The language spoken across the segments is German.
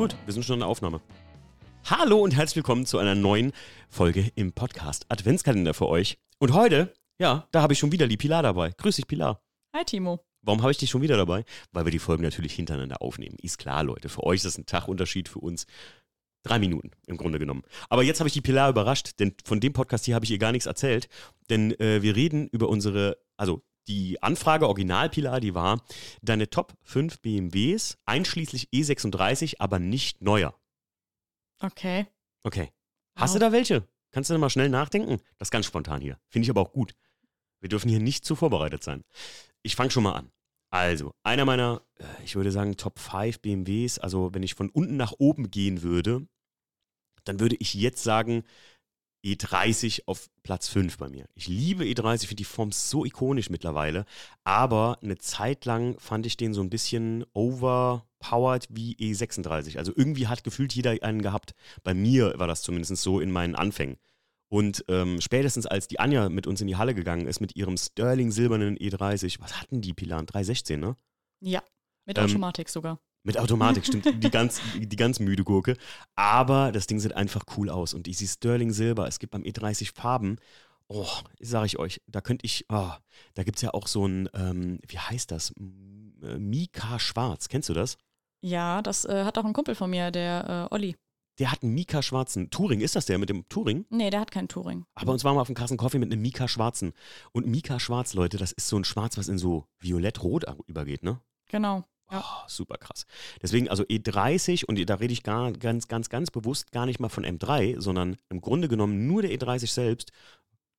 Gut, wir sind schon in der Aufnahme. Hallo und herzlich willkommen zu einer neuen Folge im Podcast Adventskalender für euch. Und heute, ja, da habe ich schon wieder die Pilar dabei. Grüß dich, Pilar. Hi, Timo. Warum habe ich dich schon wieder dabei? Weil wir die Folgen natürlich hintereinander aufnehmen. Ist klar, Leute. Für euch ist das ein Tagunterschied, für uns drei Minuten im Grunde genommen. Aber jetzt habe ich die Pilar überrascht, denn von dem Podcast hier habe ich ihr gar nichts erzählt. Denn äh, wir reden über unsere, also die Anfrage Original Pilar, die war deine Top 5 BMWs, einschließlich E36, aber nicht neuer. Okay. Okay. Hast Wow. du da welche? Kannst du da mal schnell nachdenken? Das ist ganz spontan hier. Finde ich aber auch gut. Wir dürfen hier nicht zu vorbereitet sein. Ich fange schon mal an. Also, einer meiner, äh, ich würde sagen, Top 5 BMWs, also wenn ich von unten nach oben gehen würde, dann würde ich jetzt sagen, E30 auf Platz 5 bei mir. Ich liebe E30, ich finde die Form so ikonisch mittlerweile, aber eine Zeit lang fand ich den so ein bisschen overpowered wie E36. Also irgendwie hat gefühlt jeder einen gehabt. Bei mir war das zumindest so in meinen Anfängen. Und ähm, spätestens als die Anja mit uns in die Halle gegangen ist mit ihrem Sterling silbernen E30, was hatten die Pilan? 316, ne? Ja. Mit Ähm, Automatik sogar. Mit Automatik, stimmt. Die ganz, die ganz müde Gurke. Aber das Ding sieht einfach cool aus. Und dieses Sterling Silber, es gibt beim E30 Farben. Oh, sage ich euch, da könnte ich, oh, da gibt es ja auch so ein, ähm, wie heißt das? Äh, Mika Schwarz. Kennst du das? Ja, das äh, hat auch ein Kumpel von mir, der äh, Olli. Der hat einen Mika Schwarzen. Touring, ist das der mit dem Touring? Nee, der hat keinen Touring. Aber uns waren wir auf dem Kassen Coffee mit einem Mika Schwarzen. Und Mika Schwarz, Leute, das ist so ein Schwarz, was in so violett-rot übergeht, ne? Genau. Ja. Oh, super krass. Deswegen, also E30, und da rede ich gar, ganz, ganz, ganz bewusst gar nicht mal von M3, sondern im Grunde genommen nur der E30 selbst.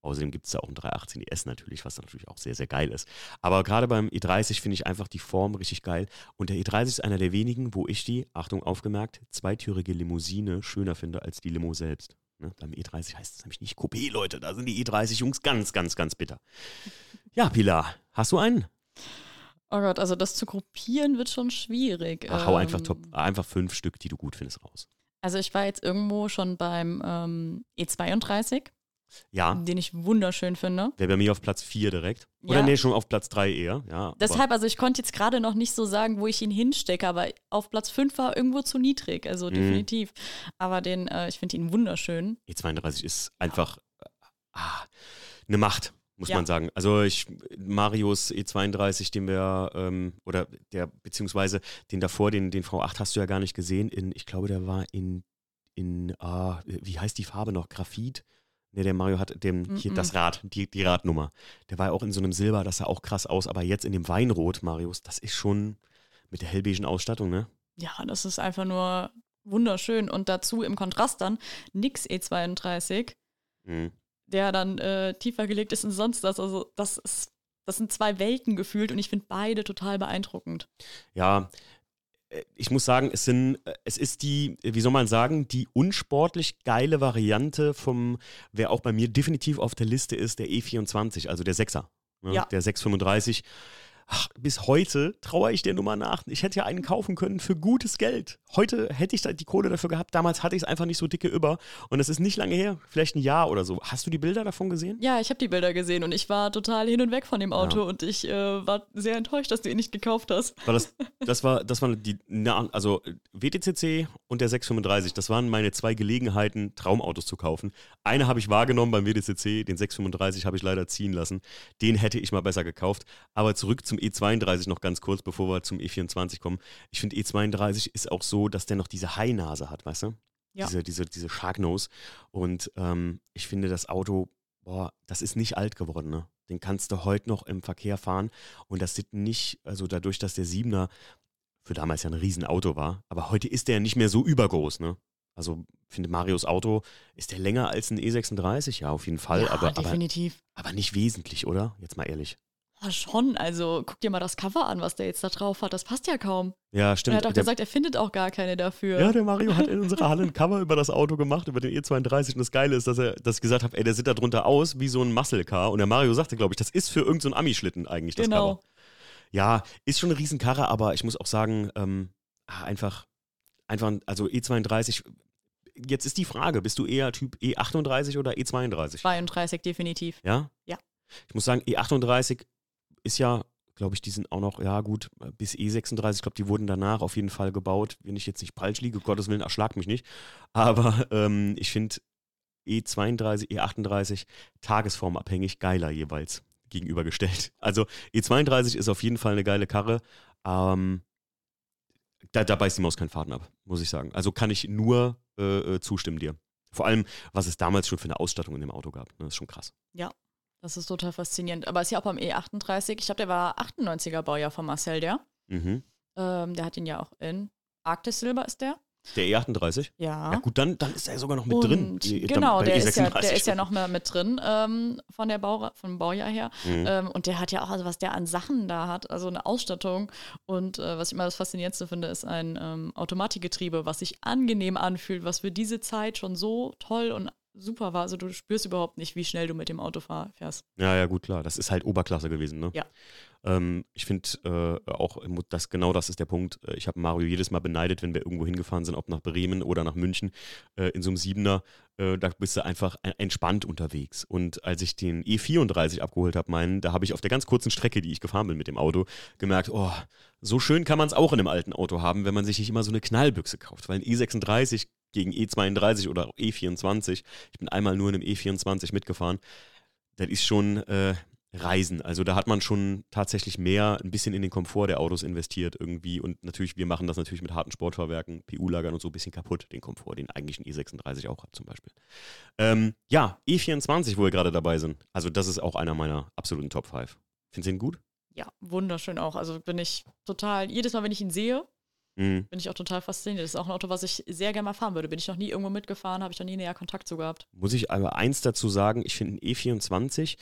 Außerdem gibt es da auch einen 318 ES natürlich, was natürlich auch sehr, sehr geil ist. Aber gerade beim E30 finde ich einfach die Form richtig geil. Und der E30 ist einer der wenigen, wo ich die, Achtung, aufgemerkt, zweitürige Limousine schöner finde als die Limo selbst. Ne? Beim E30 heißt es nämlich nicht Coupé, Leute. Da sind die E30-Jungs ganz, ganz, ganz bitter. Ja, Pilar, hast du einen? Oh Gott, also das zu gruppieren wird schon schwierig. Ach, hau Ähm, einfach, top, einfach fünf Stück, die du gut findest, raus. Also ich war jetzt irgendwo schon beim ähm, E32, Ja, den ich wunderschön finde. wäre bei mir auf Platz 4 direkt. Oder Ja. nee, schon auf Platz 3 eher. Ja, Deshalb, also ich konnte jetzt gerade noch nicht so sagen, wo ich ihn hinstecke, aber auf Platz 5 war irgendwo zu niedrig, also Mhm. definitiv. Aber den, äh, ich finde ihn wunderschön. E32 ist einfach äh, ah, eine Macht, muss Ja. man sagen. Also ich, Marius E32, den wir, ähm, oder der, beziehungsweise den davor, den, den V8 hast du ja gar nicht gesehen. In, ich glaube, der war in, in ah, wie heißt die Farbe noch? Graphit? Ne, der Mario hat dem, hier Mhm. das Rad, die, die Radnummer. Der war ja auch in so einem Silber, das sah auch krass aus, aber jetzt in dem Weinrot, Marius, das ist schon mit der hellbeigen Ausstattung, ne? Ja, das ist einfach nur wunderschön. Und dazu im Kontrast dann nix E32, Mhm. Der dann äh, tiefer gelegt ist und sonst das. Also das ist, das sind zwei Welten gefühlt und ich finde beide total beeindruckend. Ja, äh, ich muss sagen, es sind, äh, es ist die, äh, wie soll man sagen, die unsportlich geile Variante vom, wer auch bei mir definitiv auf der Liste ist, der E24, also der 6er. Ne? Ja. Der 635. Ach, bis heute traue ich der Nummer nach. Ich hätte ja einen kaufen können für gutes Geld. Heute hätte ich da die Kohle dafür gehabt. Damals hatte ich es einfach nicht so dicke über. Und das ist nicht lange her, vielleicht ein Jahr oder so. Hast du die Bilder davon gesehen? Ja, ich habe die Bilder gesehen und ich war total hin und weg von dem Auto und ich äh, war sehr enttäuscht, dass du ihn nicht gekauft hast. War das, das war, das waren die, na, also WTCC und der 635, das waren meine zwei Gelegenheiten, Traumautos zu kaufen. Eine habe ich wahrgenommen beim WTCC, den 635 habe ich leider ziehen lassen. Den hätte ich mal besser gekauft. Aber zurück zum E32 noch ganz kurz, bevor wir zum E24 kommen. Ich finde E32 ist auch so, dass der noch diese High-Nase hat, weißt du? Ja. Diese, diese, diese Sharknose. Und ähm, ich finde das Auto, boah, das ist nicht alt geworden, ne? Den kannst du heute noch im Verkehr fahren. Und das sieht nicht, also dadurch, dass der Siebener für damals ja ein Riesenauto war, aber heute ist der ja nicht mehr so übergroß, ne? Also finde Marios Auto, ist der länger als ein E36? Ja, auf jeden Fall, ja, aber, aber, definitiv. aber nicht wesentlich, oder? Jetzt mal ehrlich. Ja, schon. Also guck dir mal das Cover an, was der jetzt da drauf hat. Das passt ja kaum. Ja, stimmt. er hat auch der, gesagt, er findet auch gar keine dafür. ja, der Mario hat in unserer Halle ein Cover über das Auto gemacht, über den E32. Und das Geile ist, dass er, dass ich gesagt habe, ey, der sieht da drunter aus wie so ein Muscle Car. Und der Mario sagte, glaube ich, das ist für irgendeinen so Ami-Schlitten eigentlich das Genau. Cover. Ja, ist schon eine Riesenkarre, aber ich muss auch sagen, ähm, ah, einfach, einfach, also E32, jetzt ist die Frage, bist du eher Typ E38 oder E E32? 32 definitiv. Ja? Ja. Ich muss sagen, E38 ist ja, glaube ich, die sind auch noch, ja gut, bis E36, ich glaube, die wurden danach auf jeden Fall gebaut. Wenn ich jetzt nicht falsch liege, Gottes Willen, erschlag mich nicht. Aber ähm, ich finde E32, E38 tagesformabhängig geiler jeweils gegenübergestellt. Also E32 ist auf jeden Fall eine geile Karre. Ähm, da, da beißt die Maus keinen Faden ab, muss ich sagen. Also kann ich nur äh, äh, zustimmen dir. Vor allem, was es damals schon für eine Ausstattung in dem Auto gab. Ne, das ist schon krass. Ja, das ist total faszinierend. Aber es ist ja auch beim E38, ich glaube, der war 98er Baujahr von Marcel, der. Mhm. Ähm, der hat ihn ja auch in Arktis Silber ist der. Der E38? Ja. Ja, gut, dann, dann ist er sogar noch mit und drin. E, genau, der, e ist ja, der ist ja noch mehr mit drin ähm, von der Bau, vom Baujahr her. Mhm. Ähm, und der hat ja auch, also was der an Sachen da hat, also eine Ausstattung. Und äh, was ich immer das Faszinierendste finde, ist ein ähm, Automatikgetriebe, was sich angenehm anfühlt, was für diese Zeit schon so toll und super war. Also du spürst überhaupt nicht, wie schnell du mit dem Auto fährst. Ja, ja, gut, klar. Das ist halt Oberklasse gewesen, ne? Ja. Ähm, ich finde äh, auch, das, genau das ist der Punkt. Äh, ich habe Mario jedes Mal beneidet, wenn wir irgendwo hingefahren sind, ob nach Bremen oder nach München, äh, in so einem Siebener. Äh, da bist du einfach entspannt unterwegs. Und als ich den E34 abgeholt habe, meinen, da habe ich auf der ganz kurzen Strecke, die ich gefahren bin mit dem Auto, gemerkt, oh, so schön kann man es auch in einem alten Auto haben, wenn man sich nicht immer so eine Knallbüchse kauft. Weil ein E36 gegen E32 oder E24, ich bin einmal nur in einem E24 mitgefahren, das ist schon, äh, Reisen. Also da hat man schon tatsächlich mehr ein bisschen in den Komfort der Autos investiert irgendwie. Und natürlich, wir machen das natürlich mit harten Sportfahrwerken, PU-Lagern und so ein bisschen kaputt, den Komfort, den eigentlich ein E36 auch hat zum Beispiel. Ähm, ja, E24, wo wir gerade dabei sind. Also das ist auch einer meiner absoluten Top 5. Findest du ihn gut? Ja, wunderschön auch. Also bin ich total, jedes Mal, wenn ich ihn sehe, Mhm. Bin ich auch total fasziniert. Das ist auch ein Auto, was ich sehr gerne mal fahren würde. Bin ich noch nie irgendwo mitgefahren, habe ich noch nie näher Kontakt zu gehabt. Muss ich aber eins dazu sagen, ich finde ein E24,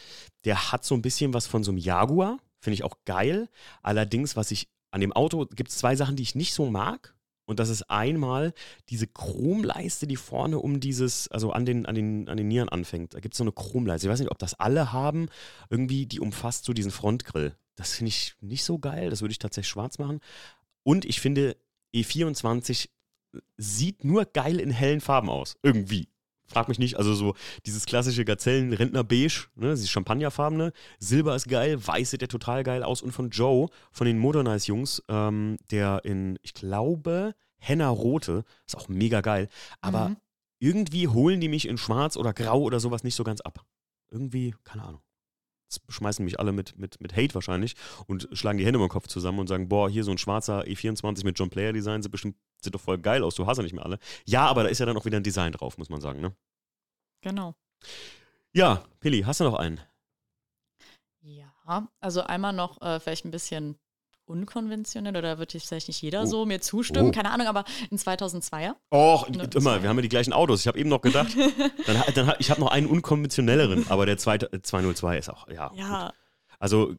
der hat so ein bisschen was von so einem Jaguar. Finde ich auch geil. Allerdings, was ich an dem Auto, gibt es zwei Sachen, die ich nicht so mag. Und das ist einmal diese Chromleiste, die vorne um dieses, also an den, an den, an den Nieren anfängt. Da gibt es so eine Chromleiste. Ich weiß nicht, ob das alle haben. Irgendwie, die umfasst so diesen Frontgrill. Das finde ich nicht so geil. Das würde ich tatsächlich schwarz machen. Und ich finde, E24 sieht nur geil in hellen Farben aus. Irgendwie. Frag mich nicht, also so dieses klassische Gazellen-Rentner-Beige, ne, dieses Champagnerfarbene. Silber ist geil, weiß sieht der total geil aus. Und von Joe, von den Modernize-Jungs, ähm, der in, ich glaube, Henna Rote, ist auch mega geil. Aber mhm. irgendwie holen die mich in Schwarz oder Grau oder sowas nicht so ganz ab. Irgendwie, keine Ahnung schmeißen mich alle mit, mit, mit Hate wahrscheinlich und schlagen die Hände den Kopf zusammen und sagen, boah, hier so ein schwarzer E24 mit John Player Design sieht bestimmt sieht doch voll geil aus, du hast ja nicht mehr alle. Ja, aber da ist ja dann auch wieder ein Design drauf, muss man sagen, ne? Genau. Ja, Pilli, hast du noch einen? Ja, also einmal noch äh, vielleicht ein bisschen unkonventionell oder wird jetzt vielleicht nicht jeder oh. so mir zustimmen, oh. keine Ahnung, aber ein 2002er. Och, immer, wir haben ja die gleichen Autos. Ich habe eben noch gedacht, dann, dann, ich habe noch einen unkonventionelleren, aber der zweite, 202 ist auch, ja. Ja. Also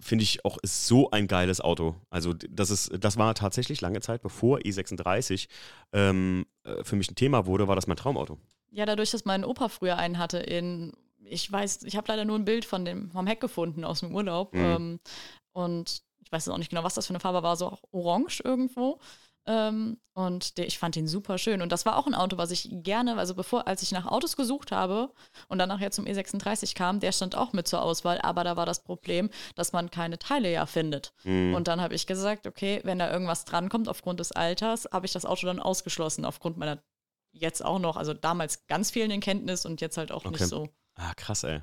finde ich auch ist so ein geiles Auto. Also das ist, das war tatsächlich lange Zeit, bevor E36 ähm, äh, für mich ein Thema wurde, war das mein Traumauto. Ja, dadurch, dass mein Opa früher einen hatte in, ich weiß, ich habe leider nur ein Bild von dem vom Heck gefunden aus dem Urlaub. Mhm. Ähm, und ich weiß auch nicht genau, was das für eine Farbe war, so auch orange irgendwo. Ähm, und der, ich fand ihn super schön. Und das war auch ein Auto, was ich gerne, also bevor, als ich nach Autos gesucht habe und dann nachher zum E36 kam, der stand auch mit zur Auswahl, aber da war das Problem, dass man keine Teile ja findet. Mhm. Und dann habe ich gesagt, okay, wenn da irgendwas drankommt aufgrund des Alters, habe ich das Auto dann ausgeschlossen, aufgrund meiner jetzt auch noch, also damals ganz fehlenden Kenntnis und jetzt halt auch okay. nicht so. Ah, krass, ey.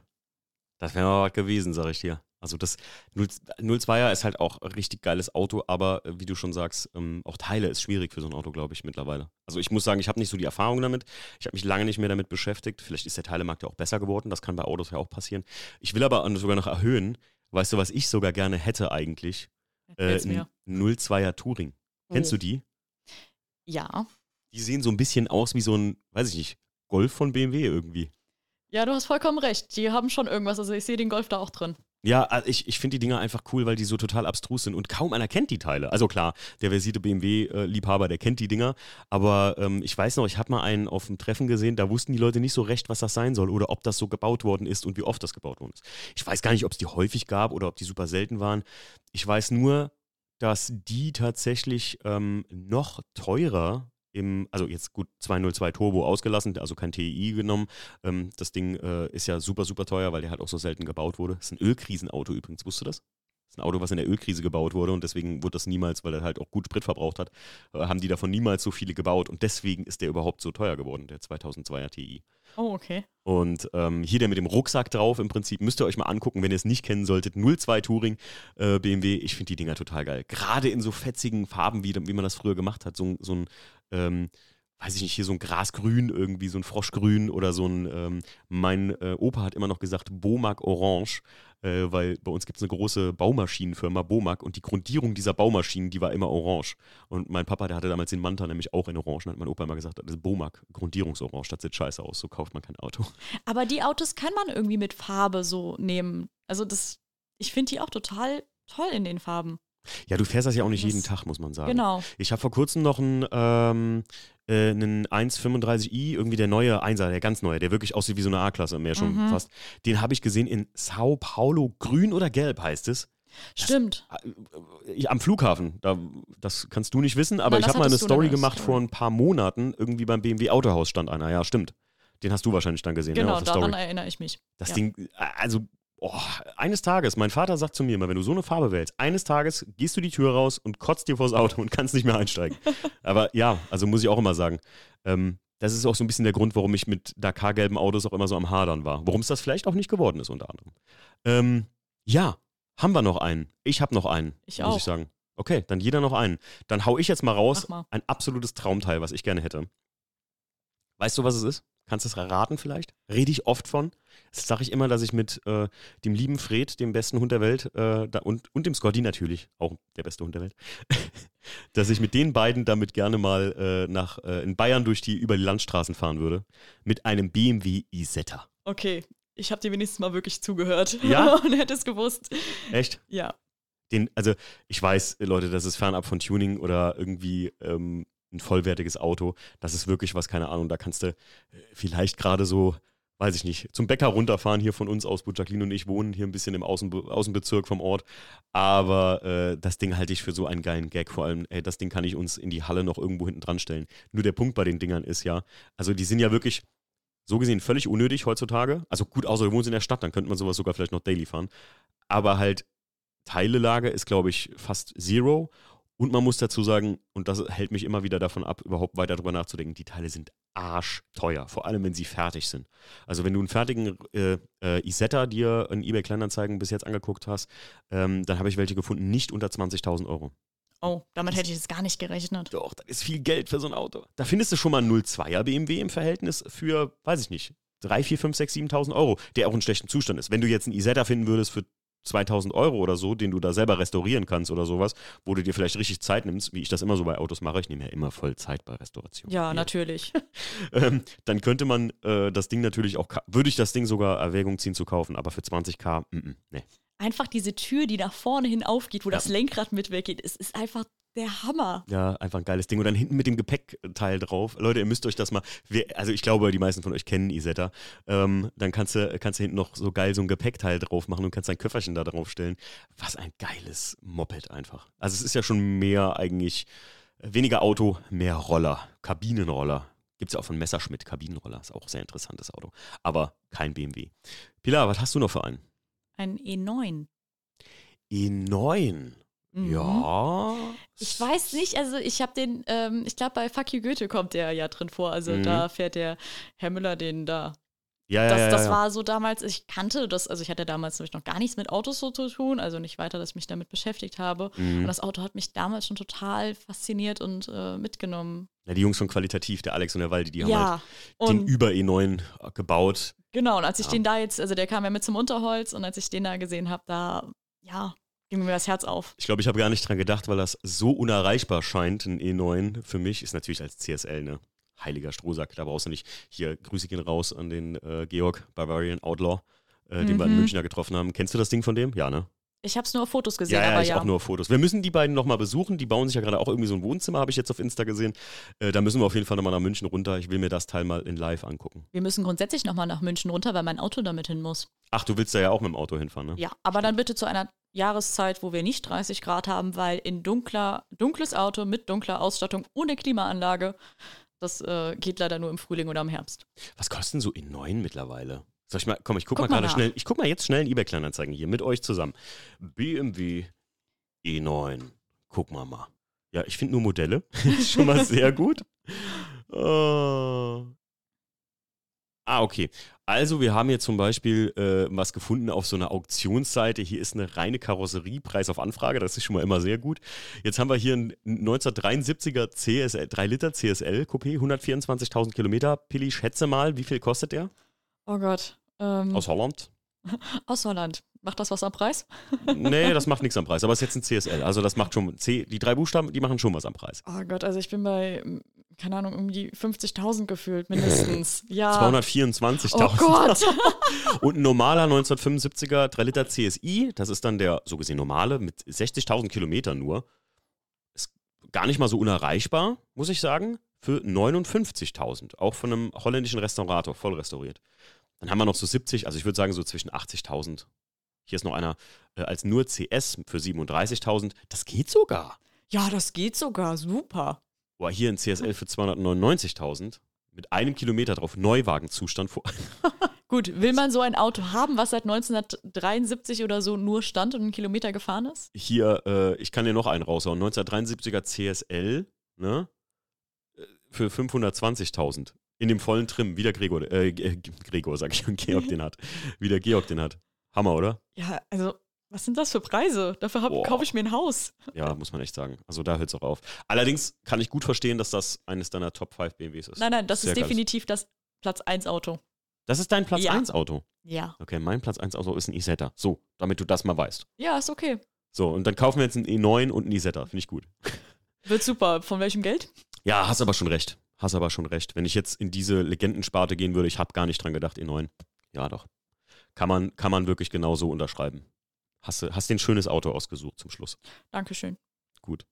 Das wäre mal was gewesen, sag ich dir. Also das 02er ist halt auch ein richtig geiles Auto, aber äh, wie du schon sagst, ähm, auch Teile ist schwierig für so ein Auto, glaube ich, mittlerweile. Also ich muss sagen, ich habe nicht so die Erfahrung damit. Ich habe mich lange nicht mehr damit beschäftigt. Vielleicht ist der Teilemarkt ja auch besser geworden. Das kann bei Autos ja auch passieren. Ich will aber sogar noch erhöhen. Weißt du, was ich sogar gerne hätte eigentlich? Äh, ein 02er Touring. Oh. Kennst du die? Ja. Die sehen so ein bisschen aus wie so ein, weiß ich nicht, Golf von BMW irgendwie. Ja, du hast vollkommen recht. Die haben schon irgendwas. Also ich sehe den Golf da auch drin. Ja, ich, ich finde die Dinger einfach cool, weil die so total abstrus sind und kaum einer kennt die Teile. Also klar, der versierte BMW-Liebhaber, der kennt die Dinger, aber ähm, ich weiß noch, ich habe mal einen auf dem Treffen gesehen, da wussten die Leute nicht so recht, was das sein soll oder ob das so gebaut worden ist und wie oft das gebaut worden ist. Ich weiß gar nicht, ob es die häufig gab oder ob die super selten waren. Ich weiß nur, dass die tatsächlich ähm, noch teurer im, also jetzt gut 202 Turbo ausgelassen, also kein TI genommen. Ähm, das Ding äh, ist ja super, super teuer, weil der halt auch so selten gebaut wurde. Das ist ein Ölkrisenauto übrigens, wusstest du das? Das ist ein Auto, was in der Ölkrise gebaut wurde und deswegen wurde das niemals, weil er halt auch gut Sprit verbraucht hat, äh, haben die davon niemals so viele gebaut und deswegen ist der überhaupt so teuer geworden, der 2002er Ti. Oh, okay. Und ähm, hier der mit dem Rucksack drauf, im Prinzip, müsst ihr euch mal angucken, wenn ihr es nicht kennen solltet. 02 Touring äh, BMW, ich finde die Dinger total geil. Gerade in so fetzigen Farben, wie, wie man das früher gemacht hat. So, so ein, ähm, weiß ich nicht, hier so ein Grasgrün irgendwie, so ein Froschgrün oder so ein, ähm, mein äh, Opa hat immer noch gesagt, Bomac Orange, äh, weil bei uns gibt es eine große Baumaschinenfirma, Bomac, und die Grundierung dieser Baumaschinen, die war immer orange. Und mein Papa, der hatte damals den Manta nämlich auch in orange, und hat mein Opa immer gesagt, das ist Bomac, Grundierungsorange, das sieht scheiße aus, so kauft man kein Auto. Aber die Autos kann man irgendwie mit Farbe so nehmen. Also das, ich finde die auch total toll in den Farben. Ja, du fährst das ja auch nicht Das- jeden Tag, muss man sagen. Genau. Ich habe vor kurzem noch einen, ähm, äh, einen 135i, irgendwie der neue 1er, der ganz neue, der wirklich aussieht wie so eine A-Klasse, mehr schon Mhm. fast. Den habe ich gesehen in Sao Paulo, grün oder gelb heißt es. Stimmt. Ich, am Flughafen, da, das kannst du nicht wissen, aber Nein, ich das habe mal eine Story gemacht vor ein paar Monaten, irgendwie beim BMW Autohaus stand einer, ja, stimmt. Den hast du wahrscheinlich dann gesehen, ne, Genau, der daran Story. erinnere ich mich. Das ja. Ding, äh, also, oh, eines Tages, mein Vater sagt zu mir immer, wenn du so eine Farbe wählst, eines Tages gehst du die Tür raus und kotzt dir vors Auto und kannst nicht mehr einsteigen. Aber ja, also muss ich auch immer sagen, ähm, das ist auch so ein bisschen der Grund, warum ich mit Dakar-gelben Autos auch immer so am Hadern war. Warum es das vielleicht auch nicht geworden ist, unter anderem. Ähm, ja, haben wir noch einen. Ich habe noch einen, Ich muss auch. ich sagen. Okay, dann jeder noch einen. Dann hau ich jetzt mal raus. Mal. Ein absolutes Traumteil, was ich gerne hätte. Weißt du, was es ist? Kannst du es erraten vielleicht? Rede ich oft von. Das sage ich immer, dass ich mit äh, dem lieben Fred, dem besten Hund der Welt, äh, da, und, und dem Scotty natürlich, auch der beste Hund der Welt, dass ich mit den beiden damit gerne mal äh, nach, äh, in Bayern durch die, über die Landstraßen fahren würde. Mit einem BMW Isetta. Okay, ich habe dir wenigstens mal wirklich zugehört. Ja? Und hätte es gewusst. Echt? Ja. Den, also ich weiß, Leute, das ist fernab von Tuning oder irgendwie ähm, ein vollwertiges Auto. Das ist wirklich was, keine Ahnung, da kannst du äh, vielleicht gerade so, weiß ich nicht, zum Bäcker runterfahren hier von uns aus, wo Jacqueline und ich wohnen, hier ein bisschen im Außenbe Außenbezirk vom Ort. Aber äh, das Ding halte ich für so einen geilen Gag. Vor allem, ey, das Ding kann ich uns in die Halle noch irgendwo hinten dran stellen. Nur der Punkt bei den Dingern ist ja, also die sind ja wirklich so gesehen völlig unnötig heutzutage. Also gut, außer du wohnst in der Stadt, dann könnte man sowas sogar vielleicht noch daily fahren. Aber halt Teilelage ist, glaube ich, fast zero. Und man muss dazu sagen, und das hält mich immer wieder davon ab, überhaupt weiter drüber nachzudenken, die Teile sind arschteuer, vor allem wenn sie fertig sind. Also wenn du einen fertigen äh, äh, Isetta dir in eBay Kleinanzeigen bis jetzt angeguckt hast, ähm, dann habe ich welche gefunden, nicht unter 20.000 Euro. Oh, damit hätte ich jetzt gar nicht gerechnet. Doch, das ist viel Geld für so ein Auto. Da findest du schon mal einen 02er BMW im Verhältnis für, weiß ich nicht, 3, 4, 5, 6, 7.000 Euro, der auch in schlechtem Zustand ist. Wenn du jetzt einen Isetta finden würdest für 2000 Euro oder so, den du da selber restaurieren kannst oder sowas, wo du dir vielleicht richtig Zeit nimmst, wie ich das immer so bei Autos mache, ich nehme ja immer voll Zeit bei Restauration. Ja, Hier. natürlich. Ähm, dann könnte man äh, das Ding natürlich auch, würde ich das Ding sogar Erwägung ziehen zu kaufen, aber für 20k, mm, mm, nee. Einfach diese Tür, die nach vorne hin aufgeht, wo Ja. das Lenkrad mit weggeht, es ist einfach der Hammer. Ja, einfach ein geiles Ding. Und dann hinten mit dem Gepäckteil drauf. Leute, ihr müsst euch das mal. Wir, also ich glaube, die meisten von euch kennen Isetta. Ähm, dann kannst du, kannst du hinten noch so geil so ein Gepäckteil drauf machen und kannst dein Köfferchen da drauf stellen. Was ein geiles Moped einfach. Also es ist ja schon mehr eigentlich äh, weniger Auto, mehr Roller, Kabinenroller. Gibt es ja auch von Messerschmitt, Kabinenroller. Ist auch ein sehr interessantes Auto. Aber kein BMW. Pilar, was hast du noch für einen? Ein E9. E9. Mhm. Ja. Ich weiß nicht, also ich habe den, ähm, ich glaube bei Fuck You Goethe kommt der ja drin vor. Also Mhm. da fährt der Herr Müller den da. Ja, ja, Das, ja, das ja. war so damals, ich kannte das, also ich hatte damals nämlich noch gar nichts mit Autos so zu tun, also nicht weiter, dass ich mich damit beschäftigt habe. Und Mhm. das Auto hat mich damals schon total fasziniert und äh, mitgenommen. Ja, die Jungs von Qualitativ, der Alex und der Waldi, die haben halt den und über E9 gebaut. genau, und als ich den da jetzt, also der kam ja mit zum Unterholz und als ich den da gesehen habe, da, ja, ging mir das Herz auf. Ich glaube, ich habe gar nicht dran gedacht, weil das so unerreichbar scheint, ein E9 für mich. Ist natürlich als CSL, ne? Heiliger Strohsack. Da brauchst du nicht. Hier, Grüße gehen raus an den äh, Georg, Bavarian Outlaw, äh, den wir in Mhm. Münchner getroffen haben. Kennst du das Ding von dem? Ja, ne? Ich habe es nur auf Fotos gesehen, Ja, ja, aber ich ja. auch nur auf Fotos. Wir müssen die beiden nochmal besuchen. Die bauen sich ja gerade auch irgendwie so ein Wohnzimmer, habe ich jetzt auf Insta gesehen. Äh, da müssen wir auf jeden Fall nochmal nach München runter. Ich will mir das Teil mal in live angucken. Wir müssen grundsätzlich nochmal nach München runter, weil mein Auto damit hin muss. Ach, du willst da ja auch mit dem Auto hinfahren, ne? Ja, aber dann bitte zu einer Jahreszeit, wo wir nicht 30 Grad haben, weil in dunkler, dunkles Auto mit dunkler Ausstattung ohne Klimaanlage, das äh, geht leider nur im Frühling oder im Herbst. Was kosten so E9 mittlerweile? Soll ich mal, komm, ich guck, Guck mal gerade schnell, ich guck mal jetzt schnell in eBay-Kleinanzeigen hier mit euch zusammen. BMW E9. Guck mal mal. Ja, ich finde nur Modelle. ist schon mal sehr gut. Äh. Ah, okay. Also, wir haben hier zum Beispiel äh, was gefunden auf so einer Auktionsseite. Hier ist eine reine Karosserie, Preis auf Anfrage. Das ist schon mal immer sehr gut. Jetzt haben wir hier einen 1973er CSL, 3 Liter CSL Coupé, 124.000 Kilometer. Pilli, schätze mal, wie viel kostet der? Oh Gott. Ähm, Aus Holland? aus Holland. Macht das was am Preis? Nee, das macht nichts am Preis. Aber es ist jetzt ein CSL. Also, das macht schon. C, die drei Buchstaben, die machen schon was am Preis. Oh Gott, also ich bin bei, keine Ahnung, um die 50.000 gefühlt mindestens. Ja. 224.000. Oh Gott. Und ein normaler 1975er 3 Liter CSI, das ist dann der so gesehen normale mit 60.000 Kilometern nur. Ist gar nicht mal so unerreichbar, muss ich sagen, für 59.000. Auch von einem holländischen Restaurator, voll restauriert. Dann haben wir noch so 70, also ich würde sagen so zwischen 80.000. Hier ist noch einer äh, als nur CS für 37.000. Das geht sogar. Ja, das geht sogar. Super. Boah, hier ein CSL für 299.000 mit einem Kilometer drauf, Neuwagenzustand. Vor Gut, will man so ein Auto haben, was seit 1973 oder so nur stand und einen Kilometer gefahren ist? hier, äh, ich kann dir noch einen raushauen. 1973er CSL, ne? Äh, Für 520.000. In dem vollen Trim, wie der Gregor, äh, G- Gregor, sag ich, und Georg den hat. Wie der Georg den hat. Hammer, oder? Ja, also, was sind das für Preise? Dafür hab- kaufe ich mir ein Haus. Ja, muss man echt sagen. Also da hört es auch auf. Allerdings kann ich gut verstehen, dass das eines deiner Top 5 BMWs ist. Nein, nein, das Sehr ist geiles- definitiv das Platz 1 Auto. Das ist dein Platz Ja. 1 Auto. Ja. Okay, mein Platz 1 Auto ist ein Isetta. So, damit du das mal weißt. Ja, ist okay. So, und dann kaufen wir jetzt einen E9 und einen Isetta. Finde ich gut. Wird super. Von welchem Geld? Ja, hast aber schon recht. Hast aber schon recht. Wenn ich jetzt in diese Legendensparte gehen würde, ich habe gar nicht dran gedacht, E9. Ja, doch. Kann man, kann man wirklich genauso unterschreiben. Hast du hast dir ein schönes Auto ausgesucht zum Schluss. Dankeschön. Gut.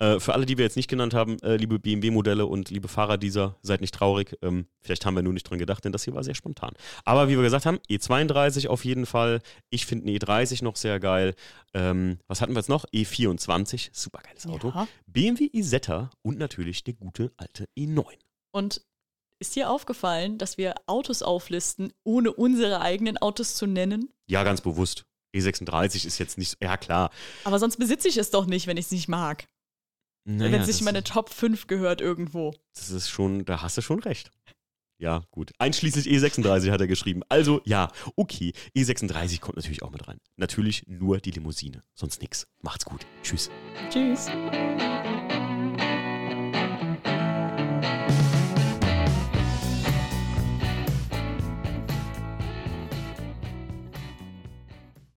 Äh, für alle, die wir jetzt nicht genannt haben, äh, liebe BMW-Modelle und liebe Fahrer dieser, seid nicht traurig. Ähm, vielleicht haben wir nur nicht dran gedacht, denn das hier war sehr spontan. Aber wie wir gesagt haben, E32 auf jeden Fall. Ich finde einen E30 noch sehr geil. Ähm, was hatten wir jetzt noch? E24, super geiles Auto. Ja. BMW Isetta und natürlich der gute alte E E9. Und ist dir aufgefallen, dass wir Autos auflisten, ohne unsere eigenen Autos zu nennen? Ja, ganz bewusst. E36 ist jetzt nicht, so- ja klar. Aber sonst besitze ich es doch nicht, wenn ich es nicht mag. Naja, wenn es nicht meine Top 5 gehört irgendwo. Das ist schon, da hast du schon recht. Ja, gut. Einschließlich E36 hat er geschrieben. Also, ja, okay. E36 kommt natürlich auch mit rein. Natürlich nur die Limousine. Sonst nix. Macht's gut. Tschüss. Tschüss.